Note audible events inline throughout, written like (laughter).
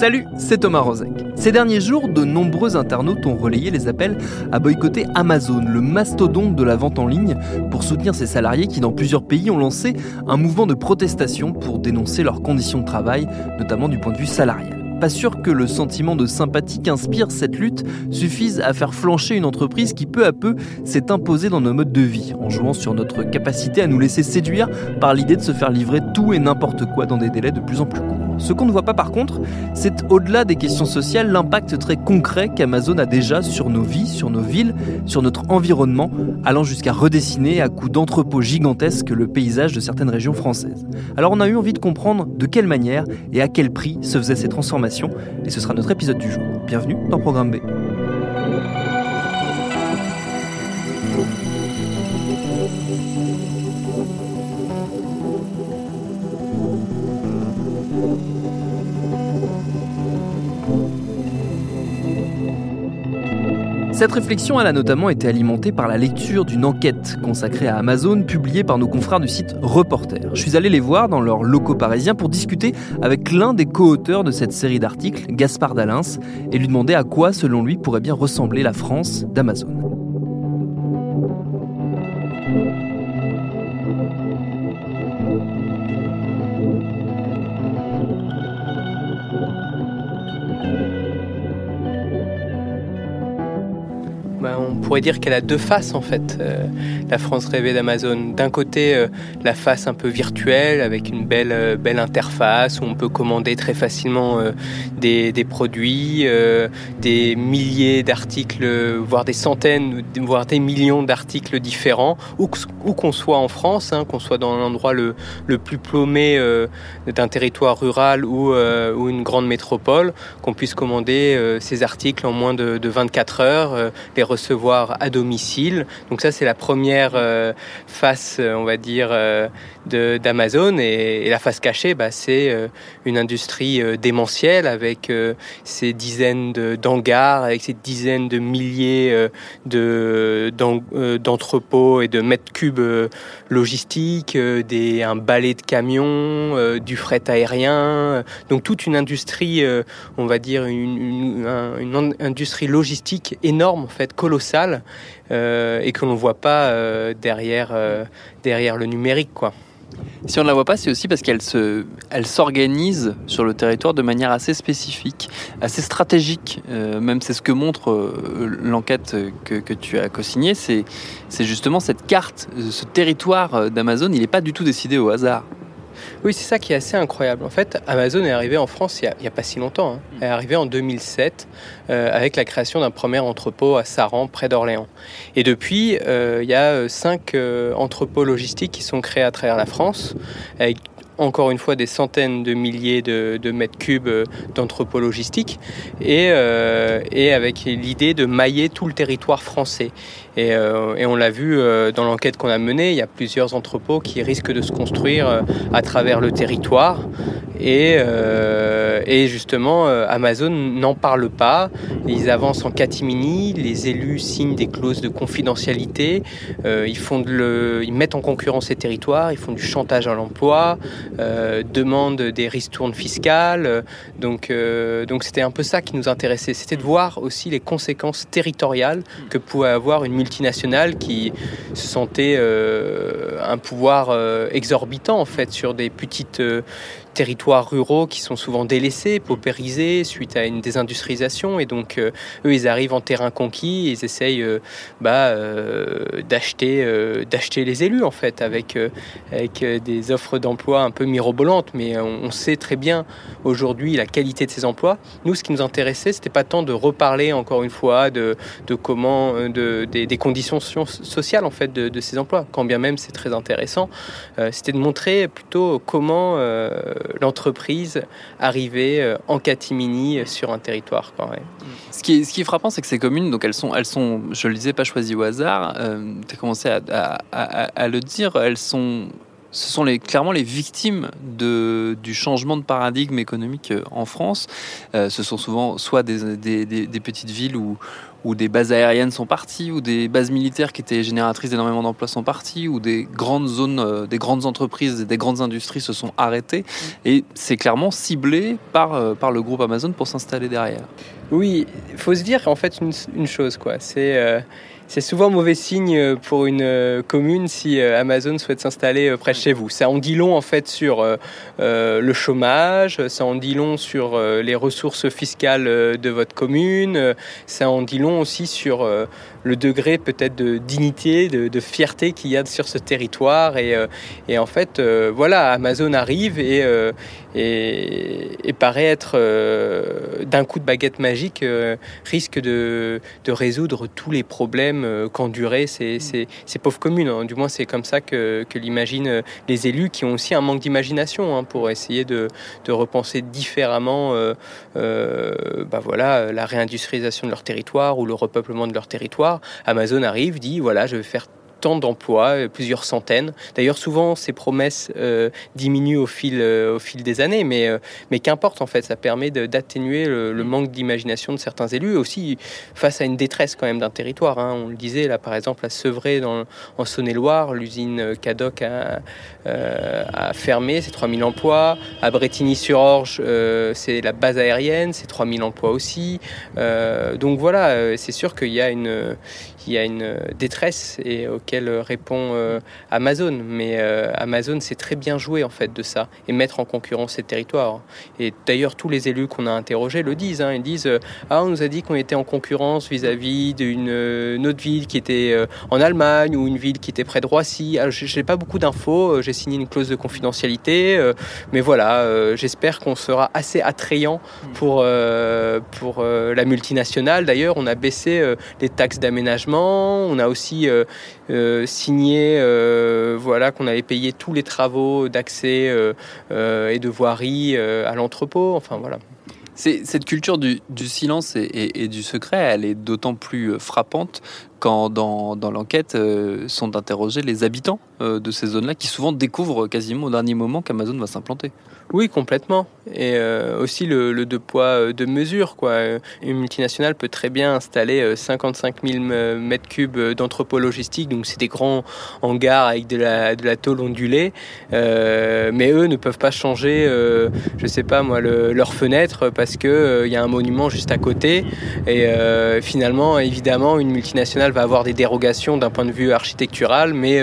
Salut, c'est Thomas Rozek. Ces derniers jours, de nombreux internautes ont relayé les appels à boycotter Amazon, le mastodonte de la vente en ligne, pour soutenir ses salariés qui, dans plusieurs pays, ont lancé un mouvement de protestation pour dénoncer leurs conditions de travail, notamment du point de vue salarial. Pas sûr que le sentiment de sympathie qu'inspire cette lutte suffise à faire flancher une entreprise qui peu à peu s'est imposée dans nos modes de vie, en jouant sur notre capacité à nous laisser séduire par l'idée de se faire livrer tout et n'importe quoi dans des délais de plus en plus courts. Ce qu'on ne voit pas par contre, c'est au-delà des questions sociales l'impact très concret qu'Amazon a déjà sur nos vies, sur nos villes, sur notre environnement, allant jusqu'à redessiner à coups d'entrepôts gigantesques le paysage de certaines régions françaises. Alors on a eu envie de comprendre de quelle manière et à quel prix se faisaient ces transformations, et ce sera notre épisode du jour. Bienvenue dans Programme B. Cette réflexion, a notamment été alimentée par la lecture d'une enquête consacrée à Amazon publiée par nos confrères du site Reporter. Je suis allé les voir dans leurs locaux parisiens pour discuter avec l'un des co-auteurs de cette série d'articles, Gaspard Dalins, et lui demander à quoi, selon lui, pourrait bien ressembler la France d'Amazon. Pourrait dire qu'elle a deux faces en fait, euh, la France rêvée d'Amazon. D'un côté, euh, la face un peu virtuelle avec une belle, euh, belle interface où on peut commander très facilement des, des, produits, des milliers d'articles, voire des centaines, voire des millions d'articles différents, où, qu'on soit en France, hein, qu'on soit dans l'endroit le, le, plus paumé d'un territoire rural ou, ou, une grande métropole, qu'on puisse commander ces articles en moins de, de 24 heures, les recevoir à domicile. Donc ça, c'est la première euh, face, euh, on va dire, euh, d'Amazon. Et, la face cachée, bah, c'est une industrie démentielle avec ces dizaines d'hangars, avec ces dizaines de milliers d'entrepôts et de mètres cubes logistiques, des, un balai de camions, du fret aérien. Donc toute une industrie, on va dire, une, une industrie logistique énorme, en fait, colossale euh, et que l'on ne voit pas euh, derrière, euh, derrière le numérique. Si on ne la voit pas, c'est aussi parce qu'elle se, elle s'organise sur le territoire de manière assez spécifique, assez stratégique. même c'est ce que montre l'enquête que, tu as co-signée. C'est justement cette carte, ce territoire d'Amazon. Il n'est pas du tout décidé au hasard. Oui, c'est ça qui est assez incroyable. En fait, Amazon est arrivé en France il n'y a, pas si longtemps. Hein. Elle est arrivée en 2007 euh, avec la création d'un premier entrepôt à Saran, près d'Orléans. Et depuis, euh, il y a euh, cinq entrepôts logistiques qui sont créés à travers la France, avec encore une fois des centaines de milliers de, mètres cubes d'entrepôts logistiques et, et avec l'idée de mailler tout le territoire français. Euh, et, on l'a vu euh, dans l'enquête qu'on a menée, il y a plusieurs entrepôts qui risquent de se construire euh, à travers le territoire. Et, justement, Amazon n'en parle pas. Ils avancent en catimini, les élus signent des clauses de confidentialité, ils, font ils mettent en concurrence les territoires, ils font du chantage à l'emploi, demandent des ristournes fiscales. Donc, donc c'était un peu ça qui nous intéressait, c'était de voir aussi les conséquences territoriales que pouvait avoir une multinationales qui se sentaient euh, un pouvoir euh, exorbitant en fait sur des petites, euh, territoires ruraux qui sont souvent délaissés, paupérisés suite à une désindustrialisation. Et donc, eux, ils arrivent en terrain conquis, ils essayent bah, d'acheter, d'acheter les élus, en fait, avec, avec des offres d'emploi un peu mirobolantes. Mais on, sait très bien aujourd'hui la qualité de ces emplois. Nous, ce qui nous intéressait, c'était pas tant de reparler, encore une fois, de, de comment, de, des, conditions sociales, en fait, de, ces emplois, quand bien même c'est très intéressant. c'était de montrer plutôt comment l'entreprise arriver euh, en catimini sur un territoire. Ce, qui est, ce qui est frappant, c'est que ces communes, donc elles sont, elles sont, je le disais, pas choisies au hasard. Euh, tu as commencé à, le dire, elles sont ce sont clairement les victimes du changement de paradigme économique euh, en France. ce sont souvent soit des, petites villes où, des bases aériennes sont parties, où des bases militaires qui étaient génératrices d'énormément d'emplois sont parties, où des grandes zones, euh, des grandes entreprises des grandes industries se sont arrêtées. Et c'est clairement ciblé par, euh, par le groupe Amazon pour s'installer derrière. Oui, il faut se dire en fait une, chose, quoi. C'est euh, c'est souvent mauvais signe euh, pour une euh, commune si euh, Amazon souhaite s'installer près de chez vous. Ça en dit long en fait sur le chômage, ça en dit long sur les ressources fiscales de votre commune, ça en dit long aussi sur le degré peut-être de dignité, de, fierté qu'il y a sur ce territoire. Et, en fait, voilà, Amazon arrive et, et, paraît être d'un coup de baguette magique, risque de, de résoudre tous les problèmes euh, qu'enduraient ces, ces, pauvres communes. Hein. Du moins, c'est comme ça que, l'imaginent euh, les élus qui ont aussi un manque d'imagination hein, pour essayer de, repenser différemment euh, bah voilà, la réindustrialisation de leur territoire ou le repeuplement de leur territoire. Amazon arrive, dit voilà, je vais faire tant d'emplois, euh, plusieurs centaines. D'ailleurs, souvent, ces promesses euh, diminuent au fil, euh, au fil des années, mais, mais qu'importe, en fait, ça permet d'atténuer le, manque d'imagination de certains élus, aussi face à une détresse quand même d'un territoire. Hein. On le disait, là, par exemple, à Sevray, dans, en Saône-et-Loire, l'usine Cadoc a, a, fermé, c'est 3000 emplois. À Bretigny-sur-Orge, c'est la base aérienne, c'est 3000 emplois aussi. donc voilà, c'est sûr qu'il y a une, il y a une détresse et auquel répond euh, Amazon. Mais euh, Amazon sait très bien jouer en fait de ça et mettre en concurrence ces territoires. Et d'ailleurs, tous les élus qu'on a interrogés le disent. Hein. Ils disent euh, Ah, on nous a dit qu'on était en concurrence vis-à-vis d'une autre ville qui était en Allemagne ou une ville qui était près de Roissy. Je n'ai pas beaucoup d'infos. J'ai signé une clause de confidentialité. mais voilà, j'espère qu'on sera assez attrayant pour, pour la multinationale. D'ailleurs, on a baissé les taxes d'aménagement on a aussi euh, euh, signé euh, voilà, qu'on allait payer tous les travaux d'accès et de voirie à l'entrepôt. Enfin voilà. Cette culture du, silence et, du secret, elle est d'autant plus frappante quand dans, l'enquête sont interrogés les habitants de ces zones-là qui souvent découvrent quasiment au dernier moment qu'Amazon va s'implanter. Oui, complètement. Et euh, aussi le, deux poids, euh, deux mesures. Quoi. Une multinationale peut très bien installer 55 000 mètres cubes d'entrepôt logistique, donc c'est des grands hangars avec de la, de la tôle ondulée. Euh, mais eux ne peuvent pas changer, euh, je sais pas moi, le, leur fenêtre parce qu'il il y a un monument juste à côté. Et finalement, évidemment, une multinationale va avoir des dérogations d'un point de vue architectural, mais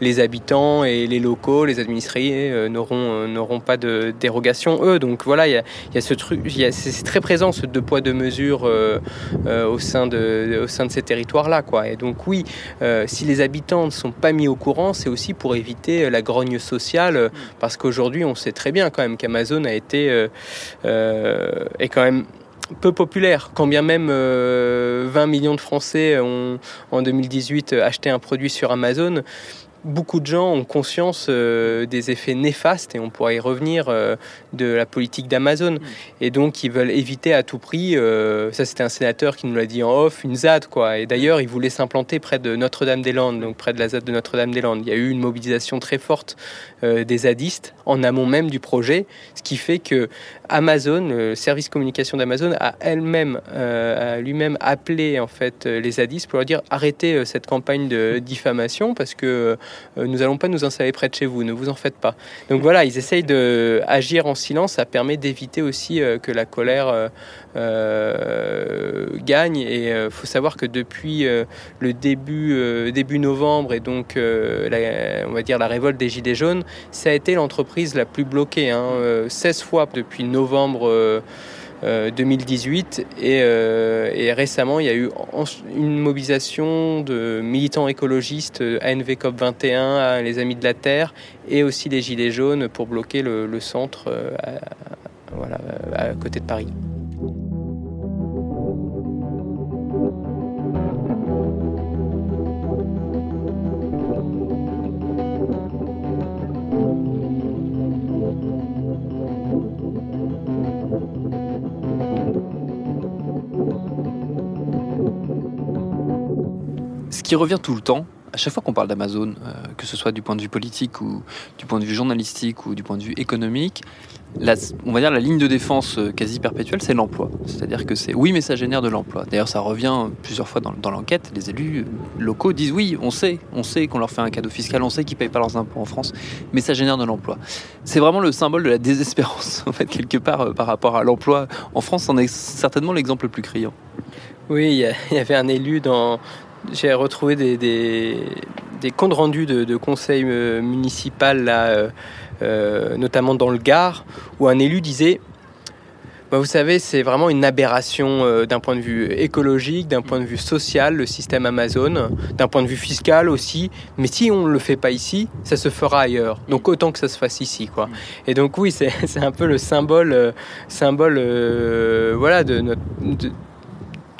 les habitants et les locaux, les administrés n'auront n'auront pas de dérogation, eux. Donc voilà, il y a, ce truc, c'est très présent ce deux poids deux mesures euh, euh, au, sein de, au sein de ces territoires-là. Et donc oui, euh, si les habitants ne sont pas mis au courant, c'est aussi pour éviter la grogne sociale, parce qu'aujourd'hui, on sait très bien quand même qu'Amazon a été est quand même peu populaire, quand bien même 20 millions de Français ont en 2018 acheté un produit sur Amazon beaucoup de gens ont conscience euh, des effets néfastes, et on pourra y revenir, euh, de la politique d'Amazon. Mm. Et donc, ils veulent éviter à tout prix, euh, ça c'était un sénateur qui nous l'a dit en off, une ZAD. Quoi. Et d'ailleurs, ils voulaient s'implanter près de Notre-Dame-des-Landes, donc près de la ZAD de Notre-Dame-des-Landes. Il y a eu une mobilisation très forte des zadistes en amont même du projet, ce qui fait que Amazon, le service communication d'Amazon, a elle-même, lui-même appelé en fait les zadistes pour leur dire arrêtez cette campagne de diffamation parce que nous allons pas nous installer près de chez vous, ne vous en faites pas. Donc voilà, ils essayent d'agir en silence, ça permet d'éviter aussi que la colère gagne. Et il faut savoir que depuis le début, début novembre et donc on va dire la révolte des Gilets jaunes, ça a été l'entreprise la plus bloquée. Hein, 16 fois depuis novembre 2018 euh, euh, et, récemment il y a eu une mobilisation de militants écologistes ANV COP 21, les Amis de la Terre et aussi les Gilets jaunes pour bloquer le, centre euh, à côté de Paris. Qui revient tout le temps, à chaque fois qu'on parle d'Amazon, euh, que ce soit du point de vue politique ou du point de vue journalistique ou du point de vue économique, on va dire la ligne de défense euh, quasi perpétuelle, c'est l'emploi. C'est-à-dire que c'est oui, mais ça génère de l'emploi. D'ailleurs, ça revient plusieurs fois dans, l'enquête. Les élus locaux disent oui, on sait, on sait qu'on leur fait un cadeau fiscal, on sait qu'ils payent pas leurs impôts en France, mais ça génère de l'emploi. C'est vraiment le symbole de la désespérance, (laughs) en fait, quelque part, euh, par rapport à l'emploi. En France, c'en est certainement l'exemple le plus criant. Oui, il y avait un élu dans, j'ai retrouvé des, des, comptes rendus de, de conseil euh, municipal, là, euh, euh, notamment dans le Gard, où un élu disait bah, vous savez, c'est vraiment une aberration d'un point de vue écologique, d'un point de vue social, le système Amazon, d'un point de vue fiscal aussi. Mais si on ne le fait pas ici, ça se fera ailleurs. Donc autant que ça se fasse ici. Quoi. Et donc oui, (laughs) c'est un peu le symbole, symbole voilà, de notre, de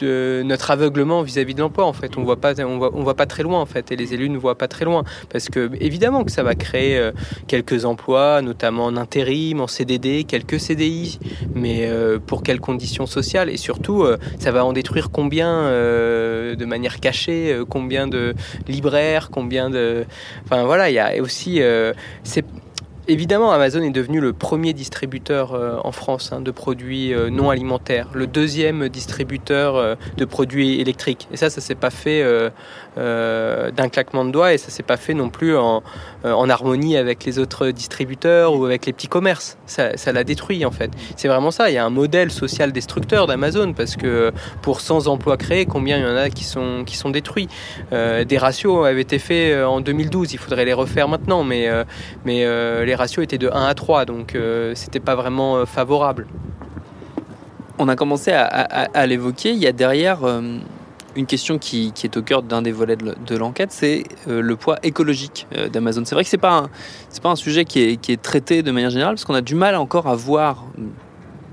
notre aveuglement vis-à-vis de l'emploi en fait. On voit pas on voit, on voit pas très loin en fait et les élus ne voient pas très loin. Parce que évidemment que ça va créer euh, quelques emplois notamment en intérim en CDD quelques CDI mais euh, pour quelles conditions sociales? Et surtout euh, ça va en détruire combien de manière cachée combien de libraires combien de enfin voilà il y a aussi Évidemment, Amazon est devenu le premier distributeur euh, en France hein, de produits euh, non alimentaires, le deuxième distributeur euh, de produits électriques. Et ça, ça s'est pas fait d'un claquement de doigts et ça s'est pas fait non plus en, harmonie avec les autres distributeurs ou avec les petits commerces. Ça, l'a détruit en fait. C'est vraiment ça. Il y a un modèle social destructeur d'Amazon parce que pour 100 emplois créés, combien il y en a qui sont, qui sont détruits? Des ratios avaient été faits en 2012. Il faudrait les refaire maintenant, mais, mais les ratio était de 1 à 3, donc euh, c'était pas vraiment euh, favorable. On a commencé à, l'évoquer. Il y a derrière euh, une question qui, est au cœur d'un des volets de l'enquête, c'est le poids écologique d'Amazon. C'est vrai que c'est pas c'est pas un sujet qui est, traité de manière générale parce qu'on a du mal encore à voir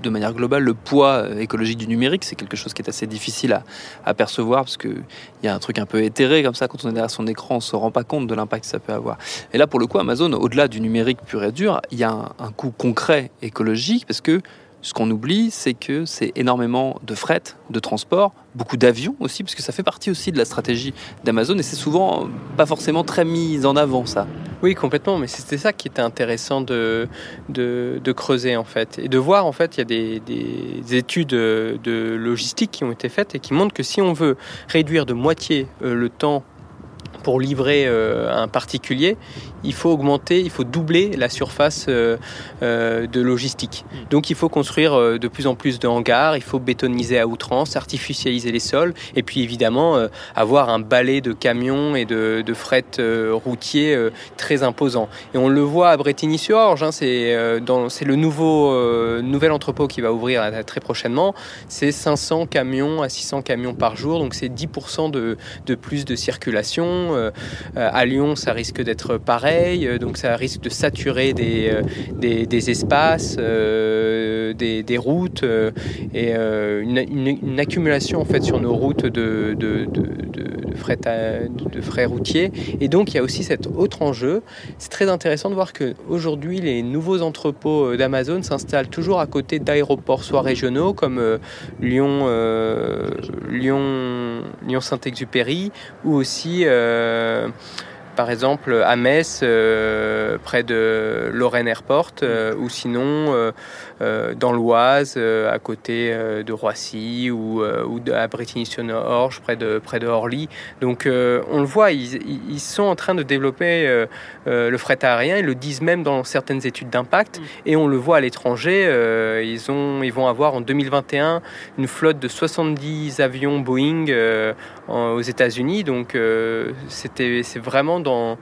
de manière globale le poids euh, écologique du numérique. C'est quelque chose qui est assez difficile à, percevoir parce qu'il y a un truc un peu éthéré comme ça. Quand on est derrière son écran, on ne se rend pas compte de l'impact que ça peut avoir. Et là, pour le coup, Amazon, au-delà du numérique pur et dur, il y a un, un coût concret écologique parce que ce qu'on oublie, c'est que c'est énormément de fret, de transport, beaucoup d'avions aussi, parce que ça fait partie aussi de la stratégie d'Amazon et c'est souvent pas forcément très mis en avant ça. Oui, complètement, mais c'était ça qui était intéressant de, de, creuser en fait et de voir en fait il y a des, des, études de logistique qui ont été faites et qui montrent que si on veut réduire de moitié euh, le temps pour livrer euh, un particulier, il faut augmenter, il faut doubler la surface euh, euh, de logistique. Donc il faut construire de plus en plus de hangars, il faut bétoniser à outrance, artificialiser les sols, et puis évidemment avoir un balai de camions et de, fret routier très imposant. Et on le voit à Bretigny-sur-Orge, hein, c'est le nouveau nouvel entrepôt qui va ouvrir très prochainement. C'est 500 camions à 600 camions par jour, donc c'est 10% de, de plus de circulation. Euh, à Lyon, ça risque d'être pareil, euh, donc ça risque de saturer des, euh, des, espaces, des, routes et une, accumulation en fait sur nos routes de, de, frais, de frais routiers. Et donc il y a aussi cet autre enjeu. C'est très intéressant de voir qu'aujourd'hui les nouveaux entrepôts d'Amazon s'installent toujours à côté d'aéroports, soit régionaux comme Lyon, Lyon, Lyon Saint-Exupéry, ou aussi euh, par exemple à Metz, près de Lorraine Airport, ou sinon dans l'Oise, à côté de Roissy, ou, ou à Bretigny-sur-Orge, près de, près de Orly. Donc on le voit, ils, ils, sont en train de développer le fret aérien, ils le disent même dans certaines études d'impact, mm. et on le voit à l'étranger, ils, ont, ils vont avoir en 2021 une flotte de 70 avions Boeing aux États-Unis. Donc euh, c'était, c'est vraiment dans,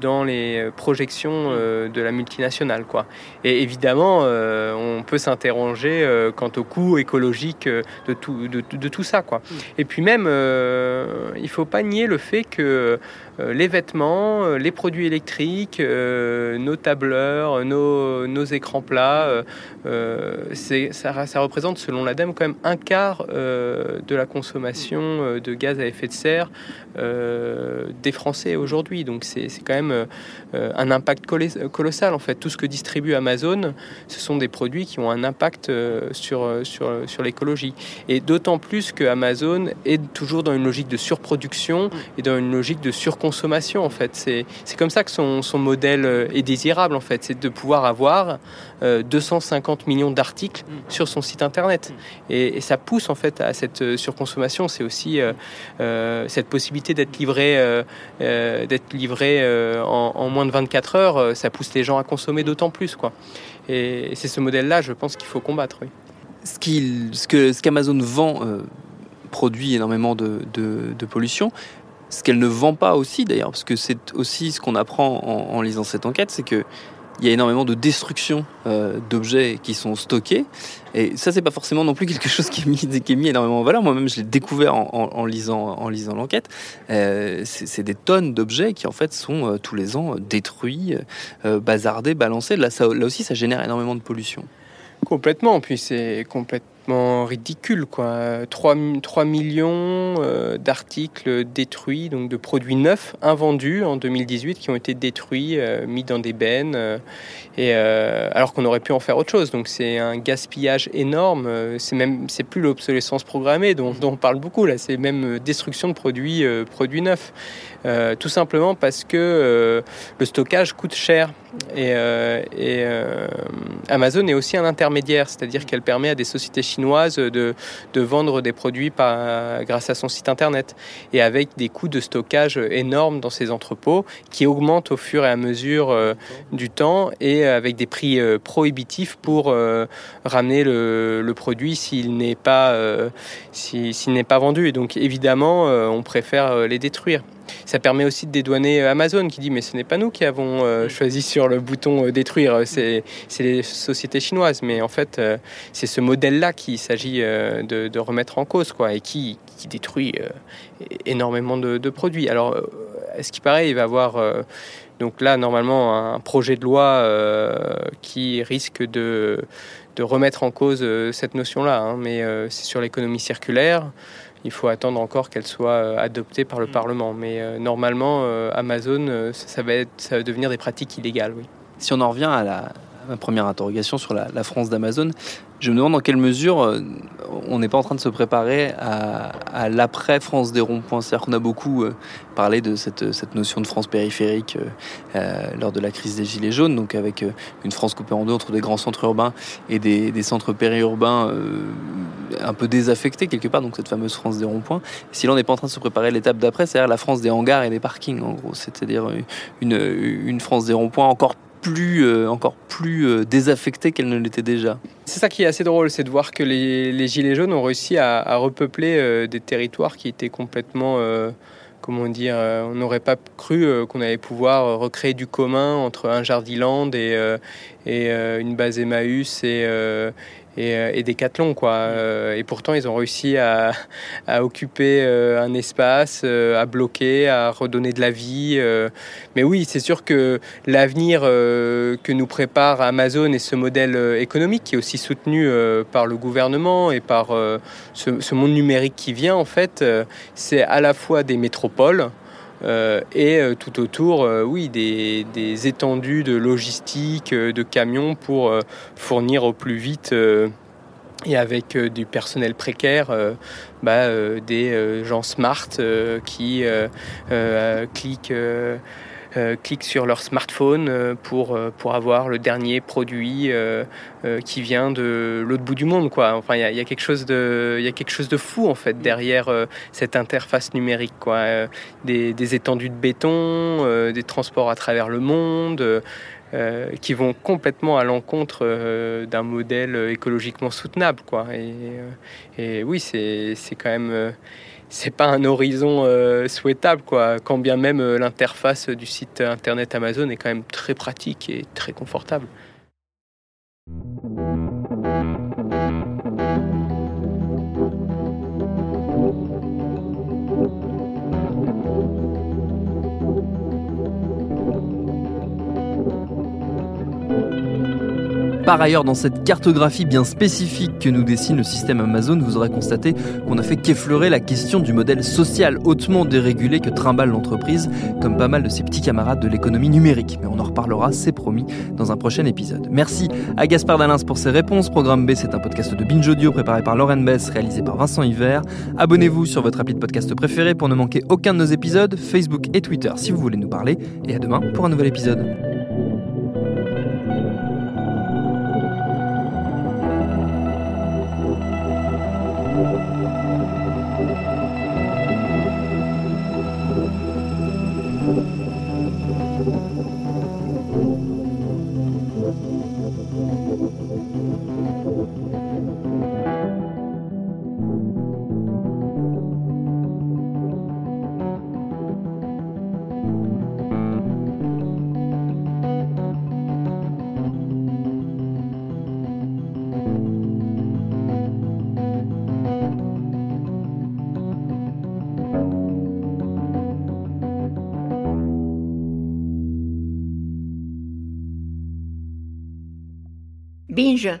dans les projections euh, de la multinationale. Quoi. Et évidemment, euh, on peut s'interroger quant au coût écologique de tout, de, de tout ça. Quoi. Mm. Et puis même, il ne faut pas nier le fait que euh, les vêtements, euh, les produits électriques, euh, nos tableurs, nos, nos écrans plats. Ça, ça, représente, selon l'ADEME, quand même un quart de la consommation de gaz à effet de serre des Français aujourd'hui. Donc c'est quand même un impact colossal en fait. Tout ce que distribue Amazon, ce sont des produits qui ont un impact sur, sur, sur l'écologie. Et d'autant plus que Amazon est toujours dans une logique de surproduction et dans une logique de surconsommation consommation en fait. C'est comme ça que son, son, modèle euh, est désirable en fait, c'est de pouvoir avoir 250 euh, millions d'articles mm. sur son site internet. Mm. Et, ça pousse en fait à cette euh, surconsommation. C'est aussi cette possibilité d'être livré, d'être livré en, moins de 24 heures. Ça pousse les gens à consommer d'autant plus quoi. Et, c'est ce modèle-là, je pense qu'il faut combattre. Ce qu'Amazon vend produit énormément de pollution, ce qu'elle ne vend pas aussi d'ailleurs, parce que c'est aussi ce qu'on apprend en, lisant cette enquête, c'est que il y a énormément de destruction euh, d'objets qui sont stockés. Et ça, c'est pas forcément non plus quelque chose qui est mis, qui est mis énormément en valeur. Moi-même, je l'ai découvert en, lisant, en lisant l'enquête. Euh, c'est des tonnes d'objets qui, en fait, sont euh, tous les ans détruits, bazardés, balancés. Là, aussi, ça génère énormément de pollution. Complètement. Puis c'est complètement ridicule. Quoi. 3, 3 millions euh, d'articles détruits, donc de produits neufs, invendus en 2018, qui ont été détruits, euh, mis dans des bennes, euh, et, alors qu'on aurait pu en faire autre chose. Donc c'est un gaspillage énorme. C'est même c'est plus l'obsolescence programmée dont, on parle beaucoup là. C'est même destruction de produits, produits neufs. tout simplement parce que le stockage coûte cher. Et, et Amazon est aussi un intermédiaire, c'est-à-dire qu'elle permet à des sociétés chinoise de, vendre des produits grâce à son site internet et avec des coûts de stockage énormes dans ses entrepôts qui augmentent au fur et à mesure euh, du temps et avec des prix euh, prohibitifs pour euh, ramener le, le produit s'il n'est pas, s'il n'est pas vendu. Et donc évidemment, on préfère les détruire. Ça permet aussi de dédouaner Amazon qui dit mais ce n'est pas nous qui avons euh, choisi sur le bouton euh, détruire, c'est les sociétés chinoises. Mais en fait, euh, c'est ce modèle-là qu'il s'agit de, remettre en cause quoi, et qui, détruit énormément de, produits. Alors, est-ce qu'il paraît, il va y avoir donc là normalement un projet de loi qui risque de, de remettre en cause cette notion-là, hein, mais c'est sur l'économie circulaire il faut attendre encore qu'elle soit euh, adoptée par le mm. Parlement. Mais euh, normalement, euh, Amazon, ça, va être, ça va devenir des pratiques illégales, oui. Si on en revient à la, ma première interrogation sur la, la France d'Amazon, je me demande dans quelle mesure euh, on n'est pas en train de se préparer à, l'après France des ronds-points. C'est-à-dire qu'on a beaucoup euh, parlé de cette, cette, notion de France périphérique euh, lors de la crise des Gilets jaunes, donc avec une France coupée en deux entre des grands centres urbains et des, des centres périurbains un peu désaffectés quelque part, donc cette fameuse France des ronds-points. Si l'on n'est pas en train de se préparer à l'étape d'après, c'est-à-dire la France des hangars et des parkings, en gros. C'est-à-dire une, une France des ronds-points encore plus, euh, encore plus euh, désaffectée qu'elle ne l'était déjà. C'est ça qui est assez drôle, c'est de voir que les, Gilets jaunes ont réussi à, repeupler euh, des territoires qui étaient complètement comment dire, on n'aurait pas cru qu'on allait pouvoir recréer du commun entre un Jardiland et, et une base Emmaüs et, et, euh, et Decathlon quoi. Euh, et pourtant ils ont réussi à, occuper euh, un espace, à bloquer, à redonner de la vie. Mais oui, c'est sûr que l'avenir que nous prépare Amazon et ce modèle économique qui est aussi soutenu par le gouvernement et par ce, ce, monde numérique qui vient en fait, c'est à la fois des métropoles et euh, tout autour, euh, oui, des, des, étendues de logistique, de camions pour fournir au plus vite et avec du personnel précaire, bah, des gens smart qui cliquent cliquent sur leur smartphone pour, pour avoir le dernier produit qui vient de l'autre bout du monde. Quoi. Enfin, il y, a, quelque chose de, y a quelque chose de fou en fait derrière cette interface numérique. Quoi. Des, étendues de béton, des transports à travers le monde. Euh, qui vont complètement à l'encontre euh, d'un modèle écologiquement soutenable. Quoi. Et, euh, et oui, c'est quand même c'est pas un horizon souhaitable, quoi. quand bien même l'interface du site internet Amazon est quand même très pratique et très confortable. Par ailleurs, dans cette cartographie bien spécifique que nous dessine le système Amazon, vous aurez constaté qu'on a fait qu'effleurer la question du modèle social hautement dérégulé que trimballe l'entreprise, comme pas mal de ses petits camarades de l'économie numérique. Mais on en reparlera, c'est promis, dans un prochain épisode. Merci à Gaspard Dalins pour ses réponses. Programme B, c'est un podcast de Binge Audio préparé par Lauren Bess, réalisé par Vincent Hiver. Abonnez-vous sur votre appli de podcast préféré pour ne manquer aucun de nos épisodes, Facebook et Twitter si vous voulez nous parler. Et à demain pour un nouvel épisode. Binge.